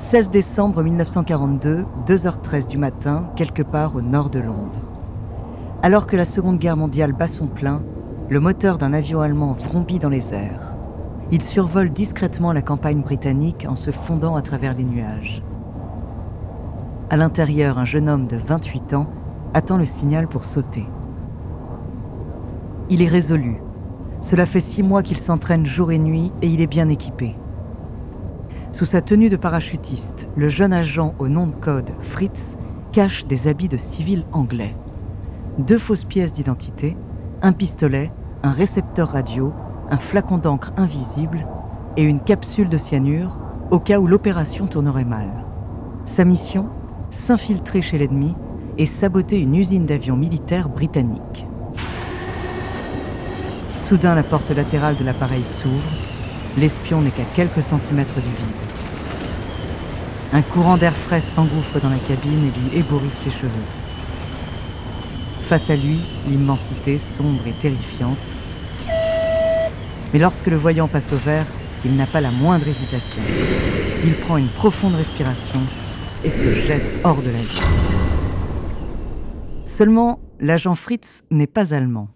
16 décembre 1942, 2h13 du matin, quelque part au nord de Londres. Alors que la Seconde Guerre mondiale bat son plein, le moteur d'un avion allemand vrombit dans les airs. Il survole discrètement la campagne britannique en se fondant à travers les nuages. À l'intérieur, un jeune homme de 28 ans attend le signal pour sauter. Il est résolu. Cela fait six mois qu'il s'entraîne jour et nuit et il est bien équipé. Sous sa tenue de parachutiste, le jeune agent au nom de code Fritz cache des habits de civil anglais. Deux fausses pièces d'identité, un pistolet, un récepteur radio, un flacon d'encre invisible et une capsule de cyanure au cas où l'opération tournerait mal. Sa mission S'infiltrer chez l'ennemi et saboter une usine d'avions militaires britannique. Soudain, la porte latérale de l'appareil s'ouvre L'espion n'est qu'à quelques centimètres du vide. Un courant d'air frais s'engouffre dans la cabine et lui ébouriffe les cheveux. Face à lui, l'immensité sombre et terrifiante. Mais lorsque le voyant passe au vert, il n'a pas la moindre hésitation. Il prend une profonde respiration et se jette hors de la vie. Seulement, l'agent Fritz n'est pas allemand.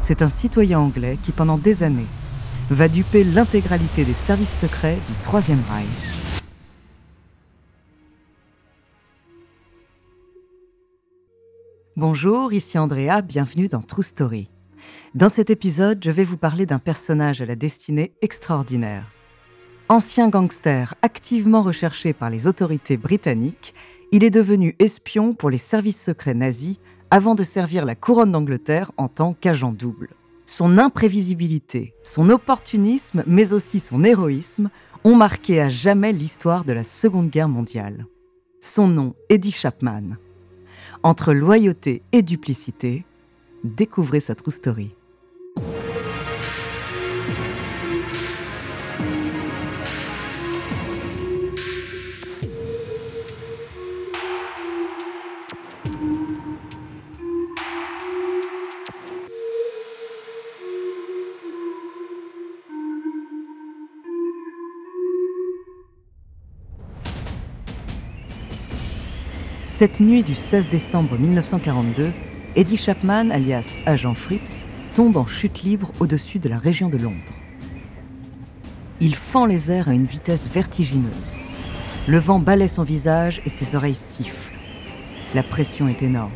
C'est un citoyen anglais qui, pendant des années, va duper l'intégralité des services secrets du Troisième Reich. Bonjour, ici Andrea, bienvenue dans True Story. Dans cet épisode, je vais vous parler d'un personnage à la destinée extraordinaire. Ancien gangster activement recherché par les autorités britanniques, il est devenu espion pour les services secrets nazis avant de servir la couronne d'Angleterre en tant qu'agent double. Son imprévisibilité, son opportunisme, mais aussi son héroïsme ont marqué à jamais l'histoire de la Seconde Guerre mondiale. Son nom, Eddie Chapman. Entre loyauté et duplicité, découvrez sa true story. Cette nuit du 16 décembre 1942, Eddie Chapman, alias Agent Fritz, tombe en chute libre au-dessus de la région de Londres. Il fend les airs à une vitesse vertigineuse. Le vent balaie son visage et ses oreilles sifflent. La pression est énorme.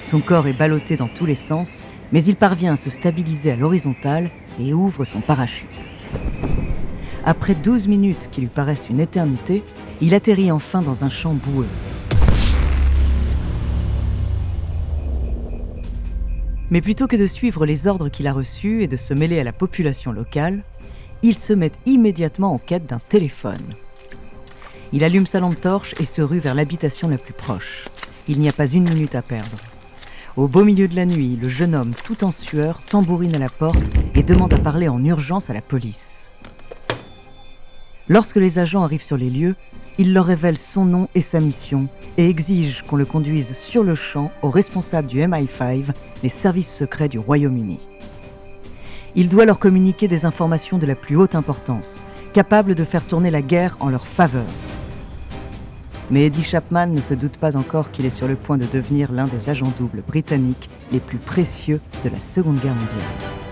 Son corps est ballotté dans tous les sens, mais il parvient à se stabiliser à l'horizontale et ouvre son parachute. Après 12 minutes qui lui paraissent une éternité, il atterrit enfin dans un champ boueux. Mais plutôt que de suivre les ordres qu'il a reçus et de se mêler à la population locale, il se met immédiatement en quête d'un téléphone. Il allume sa lampe torche et se rue vers l'habitation la plus proche. Il n'y a pas une minute à perdre. Au beau milieu de la nuit, le jeune homme, tout en sueur, tambourine à la porte et demande à parler en urgence à la police. Lorsque les agents arrivent sur les lieux, il leur révèle son nom et sa mission et exige qu'on le conduise sur le champ aux responsables du MI5, les services secrets du Royaume-Uni. Il doit leur communiquer des informations de la plus haute importance, capables de faire tourner la guerre en leur faveur. Mais Eddie Chapman ne se doute pas encore qu'il est sur le point de devenir l'un des agents doubles britanniques les plus précieux de la Seconde Guerre mondiale.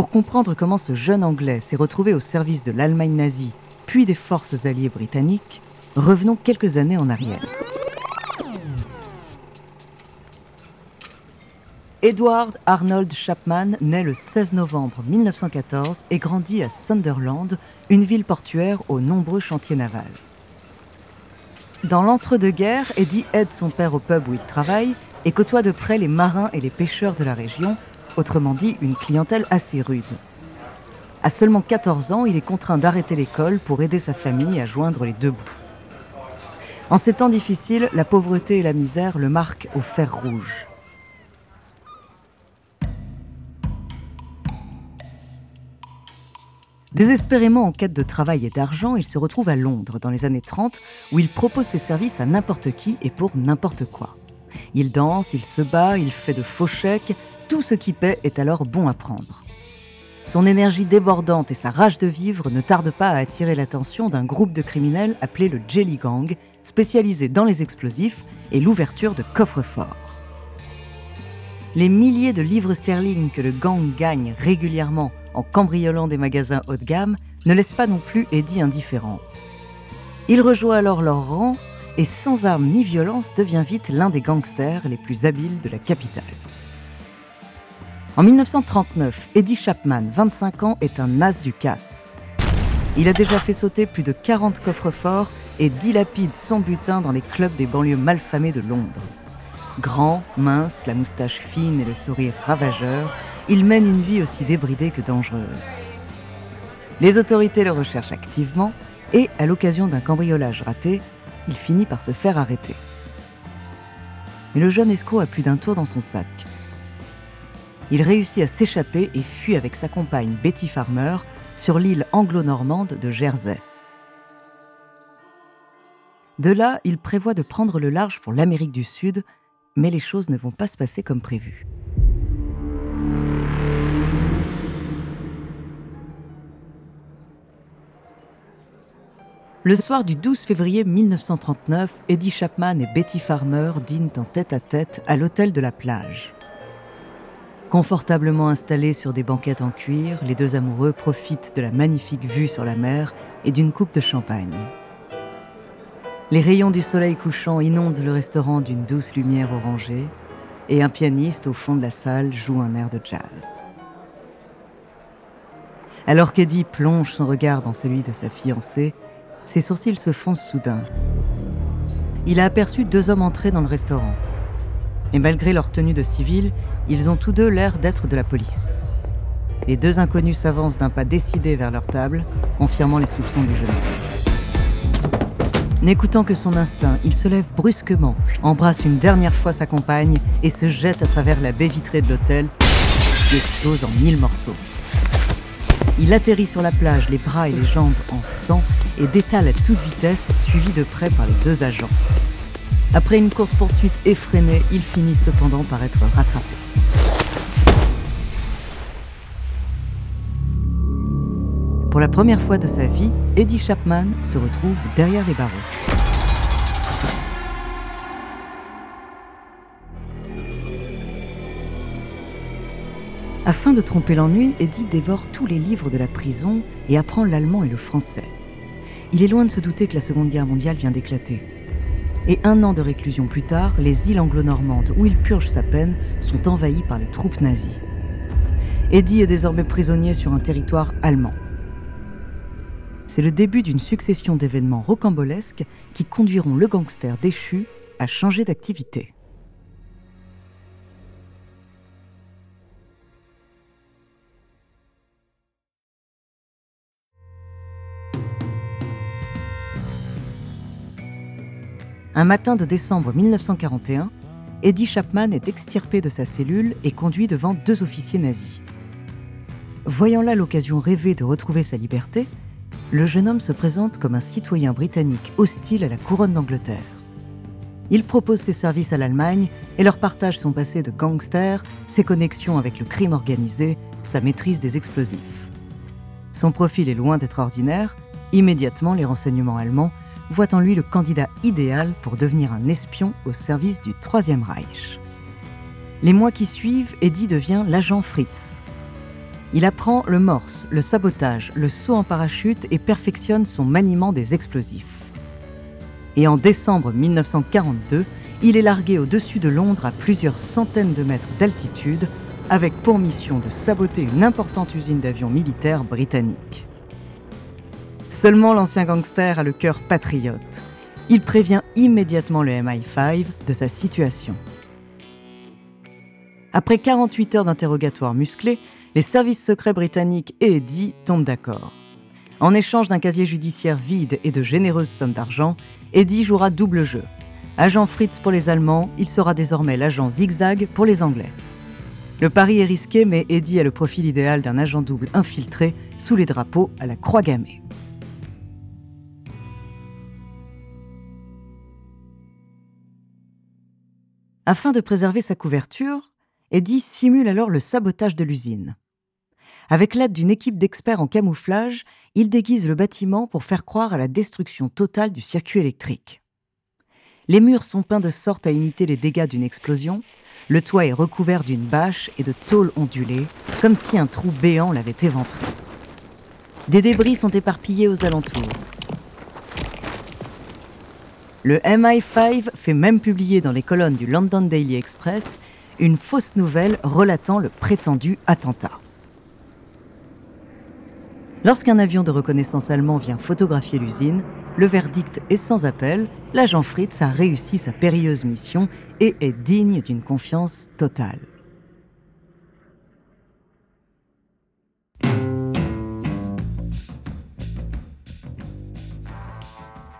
Pour comprendre comment ce jeune Anglais s'est retrouvé au service de l'Allemagne nazie, puis des forces alliées britanniques, revenons quelques années en arrière. Edward Arnold Chapman naît le 16 novembre 1914 et grandit à Sunderland, une ville portuaire aux nombreux chantiers navals. Dans l'entre-deux-guerres, Eddie aide son père au pub où il travaille et côtoie de près les marins et les pêcheurs de la région, autrement dit une clientèle assez rude. À seulement 14 ans, il est contraint d'arrêter l'école pour aider sa famille à joindre les deux bouts. En ces temps difficiles, la pauvreté et la misère le marquent au fer rouge. Désespérément en quête de travail et d'argent, il se retrouve à Londres dans les années 30 où il propose ses services à n'importe qui et pour n'importe quoi. Il danse, il se bat, il fait de faux chèques, tout ce qui paie est alors bon à prendre. Son énergie débordante et sa rage de vivre ne tardent pas à attirer l'attention d'un groupe de criminels appelé le Jelly Gang, spécialisé dans les explosifs et l'ouverture de coffres-forts. Les milliers de livres sterling que le gang gagne régulièrement en cambriolant des magasins haut de gamme ne laissent pas non plus Eddie indifférent. Il rejoint alors leur rang et sans armes ni violence devient vite l'un des gangsters les plus habiles de la capitale. En 1939, Eddie Chapman, 25 ans, est un as du casse. Il a déjà fait sauter plus de 40 coffres forts et dilapide son butin dans les clubs des banlieues malfamées de Londres. Grand, mince, la moustache fine et le sourire ravageur, il mène une vie aussi débridée que dangereuse. Les autorités le recherchent activement et, à l'occasion d'un cambriolage raté, il finit par se faire arrêter. Mais le jeune escroc a plus d'un tour dans son sac. Il réussit à s'échapper et fuit avec sa compagne Betty Farmer sur l'île anglo-normande de Jersey. De là, il prévoit de prendre le large pour l'Amérique du Sud, mais les choses ne vont pas se passer comme prévu. Le soir du 12 février 1939, Eddie Chapman et Betty Farmer dînent en tête-à-tête -à, l'hôtel de la plage. Confortablement installés sur des banquettes en cuir, les deux amoureux profitent de la magnifique vue sur la mer et d'une coupe de champagne. Les rayons du soleil couchant inondent le restaurant d'une douce lumière orangée et un pianiste au fond de la salle joue un air de jazz. Alors qu'Eddie plonge son regard dans celui de sa fiancée, ses sourcils se foncent soudain. Il a aperçu deux hommes entrer dans le restaurant. Et malgré leur tenue de civil, ils ont tous deux l'air d'être de la police. Les deux inconnus s'avancent d'un pas décidé vers leur table, confirmant les soupçons du jeune homme. N'écoutant que son instinct, il se lève brusquement, embrasse une dernière fois sa compagne et se jette à travers la baie vitrée de l'hôtel, qui explose en mille morceaux. Il atterrit sur la plage, les bras et les jambes en sang, et détale à toute vitesse, suivi de près par les deux agents. Après une course-poursuite effrénée, il finit cependant par être rattrapé. Pour la première fois de sa vie, Eddie Chapman se retrouve derrière les barreaux. Afin de tromper l'ennui, Eddie dévore tous les livres de la prison et apprend l'allemand et le français. Il est loin de se douter que la Seconde Guerre mondiale vient d'éclater. Et un an de réclusion plus tard, les îles anglo-normandes où il purge sa peine sont envahies par les troupes nazies. Eddie est désormais prisonnier sur un territoire allemand. C'est le début d'une succession d'événements rocambolesques qui conduiront le gangster déchu à changer d'activité. Un matin de décembre 1941, Eddie Chapman est extirpé de sa cellule et conduit devant deux officiers nazis. Voyant là l'occasion rêvée de retrouver sa liberté, le jeune homme se présente comme un citoyen britannique hostile à la couronne d'Angleterre. Il propose ses services à l'Allemagne et leur partage son passé de gangster, ses connexions avec le crime organisé, sa maîtrise des explosifs. Son profil est loin d'être ordinaire, immédiatement les renseignements allemands voit en lui le candidat idéal pour devenir un espion au service du Troisième Reich. Les mois qui suivent, Eddie devient l'agent Fritz. Il apprend le morse, le sabotage, le saut en parachute et perfectionne son maniement des explosifs. Et en décembre 1942, il est largué au-dessus de Londres à plusieurs centaines de mètres d'altitude avec pour mission de saboter une importante usine d'avions militaires britanniques. Seulement l'ancien gangster a le cœur patriote. Il prévient immédiatement le MI5 de sa situation. Après 48 heures d'interrogatoire musclé, les services secrets britanniques et Eddie tombent d'accord. En échange d'un casier judiciaire vide et de généreuses sommes d'argent, Eddie jouera double jeu. Agent Fritz pour les Allemands, il sera désormais l'agent Zigzag pour les Anglais. Le pari est risqué, mais Eddie a le profil idéal d'un agent double infiltré sous les drapeaux à la croix gammée. Afin de préserver sa couverture, Eddie simule alors le sabotage de l'usine. Avec l'aide d'une équipe d'experts en camouflage, il déguise le bâtiment pour faire croire à la destruction totale du circuit électrique. Les murs sont peints de sorte à imiter les dégâts d'une explosion, le toit est recouvert d'une bâche et de tôles ondulées, comme si un trou béant l'avait éventré. Des débris sont éparpillés aux alentours. Le MI5 fait même publier dans les colonnes du London Daily Express une fausse nouvelle relatant le prétendu attentat. Lorsqu'un avion de reconnaissance allemand vient photographier l'usine, le verdict est sans appel, l'agent Fritz a réussi sa périlleuse mission et est digne d'une confiance totale.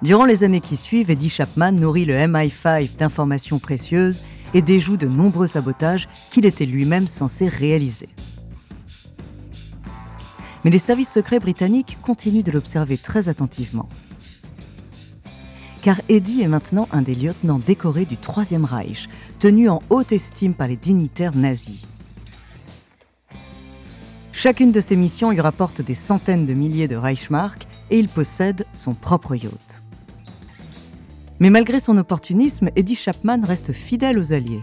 Durant les années qui suivent, Eddie Chapman nourrit le MI5 d'informations précieuses et déjoue de nombreux sabotages qu'il était lui-même censé réaliser. Mais les services secrets britanniques continuent de l'observer très attentivement car Eddie est maintenant un des lieutenants décorés du Troisième Reich, tenu en haute estime par les dignitaires nazis. Chacune de ses missions lui rapporte des centaines de milliers de Reichsmark et il possède son propre yacht. Mais malgré son opportunisme, Eddie Chapman reste fidèle aux Alliés.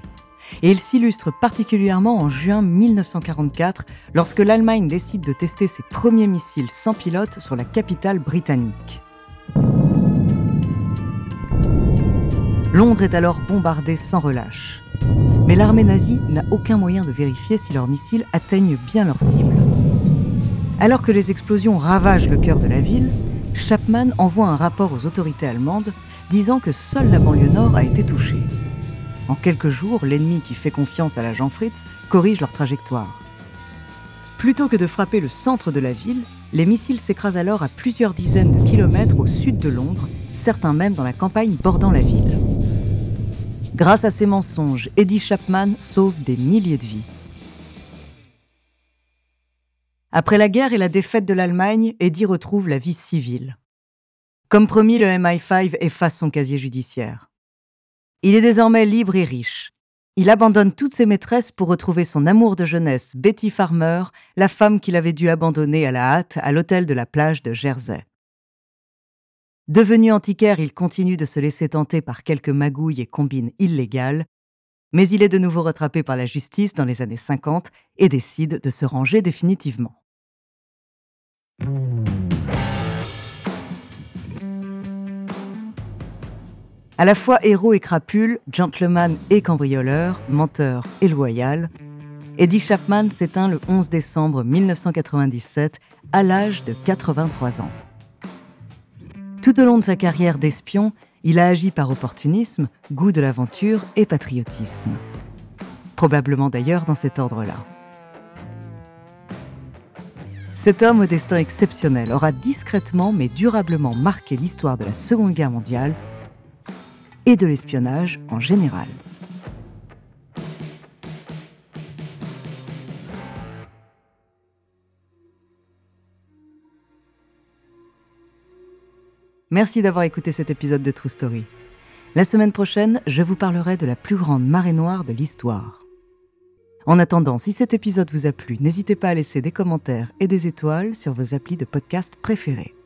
Et il s'illustre particulièrement en juin 1944, lorsque l'Allemagne décide de tester ses premiers missiles sans pilote sur la capitale britannique. Londres est alors bombardée sans relâche. Mais l'armée nazie n'a aucun moyen de vérifier si leurs missiles atteignent bien leur cible. Alors que les explosions ravagent le cœur de la ville, Chapman envoie un rapport aux autorités allemandes disant que seule la banlieue nord a été touchée. En quelques jours, l'ennemi qui fait confiance à l'agent Fritz corrige leur trajectoire. Plutôt que de frapper le centre de la ville, les missiles s'écrasent alors à plusieurs dizaines de kilomètres au sud de Londres, certains même dans la campagne bordant la ville. Grâce à ces mensonges, Eddie Chapman sauve des milliers de vies. Après la guerre et la défaite de l'Allemagne, Eddie retrouve la vie civile. Comme promis, le MI5 efface son casier judiciaire. Il est désormais libre et riche. Il abandonne toutes ses maîtresses pour retrouver son amour de jeunesse, Betty Farmer, la femme qu'il avait dû abandonner à la hâte à l'hôtel de la plage de Jersey. Devenu antiquaire, il continue de se laisser tenter par quelques magouilles et combines illégales, mais il est de nouveau rattrapé par la justice dans les années 50 et décide de se ranger définitivement. À la fois héros et crapule, gentleman et cambrioleur, menteur et loyal, Eddie Chapman s'éteint le 11 décembre 1997 à l'âge de 83 ans. Tout au long de sa carrière d'espion, il a agi par opportunisme, goût de l'aventure et patriotisme. Probablement d'ailleurs dans cet ordre-là. Cet homme au destin exceptionnel aura discrètement mais durablement marqué l'histoire de la Seconde Guerre mondiale et de l'espionnage en général. Merci d'avoir écouté cet épisode de True Story. La semaine prochaine, je vous parlerai de la plus grande marée noire de l'histoire. En attendant, si cet épisode vous a plu, n'hésitez pas à laisser des commentaires et des étoiles sur vos applis de podcast préférés.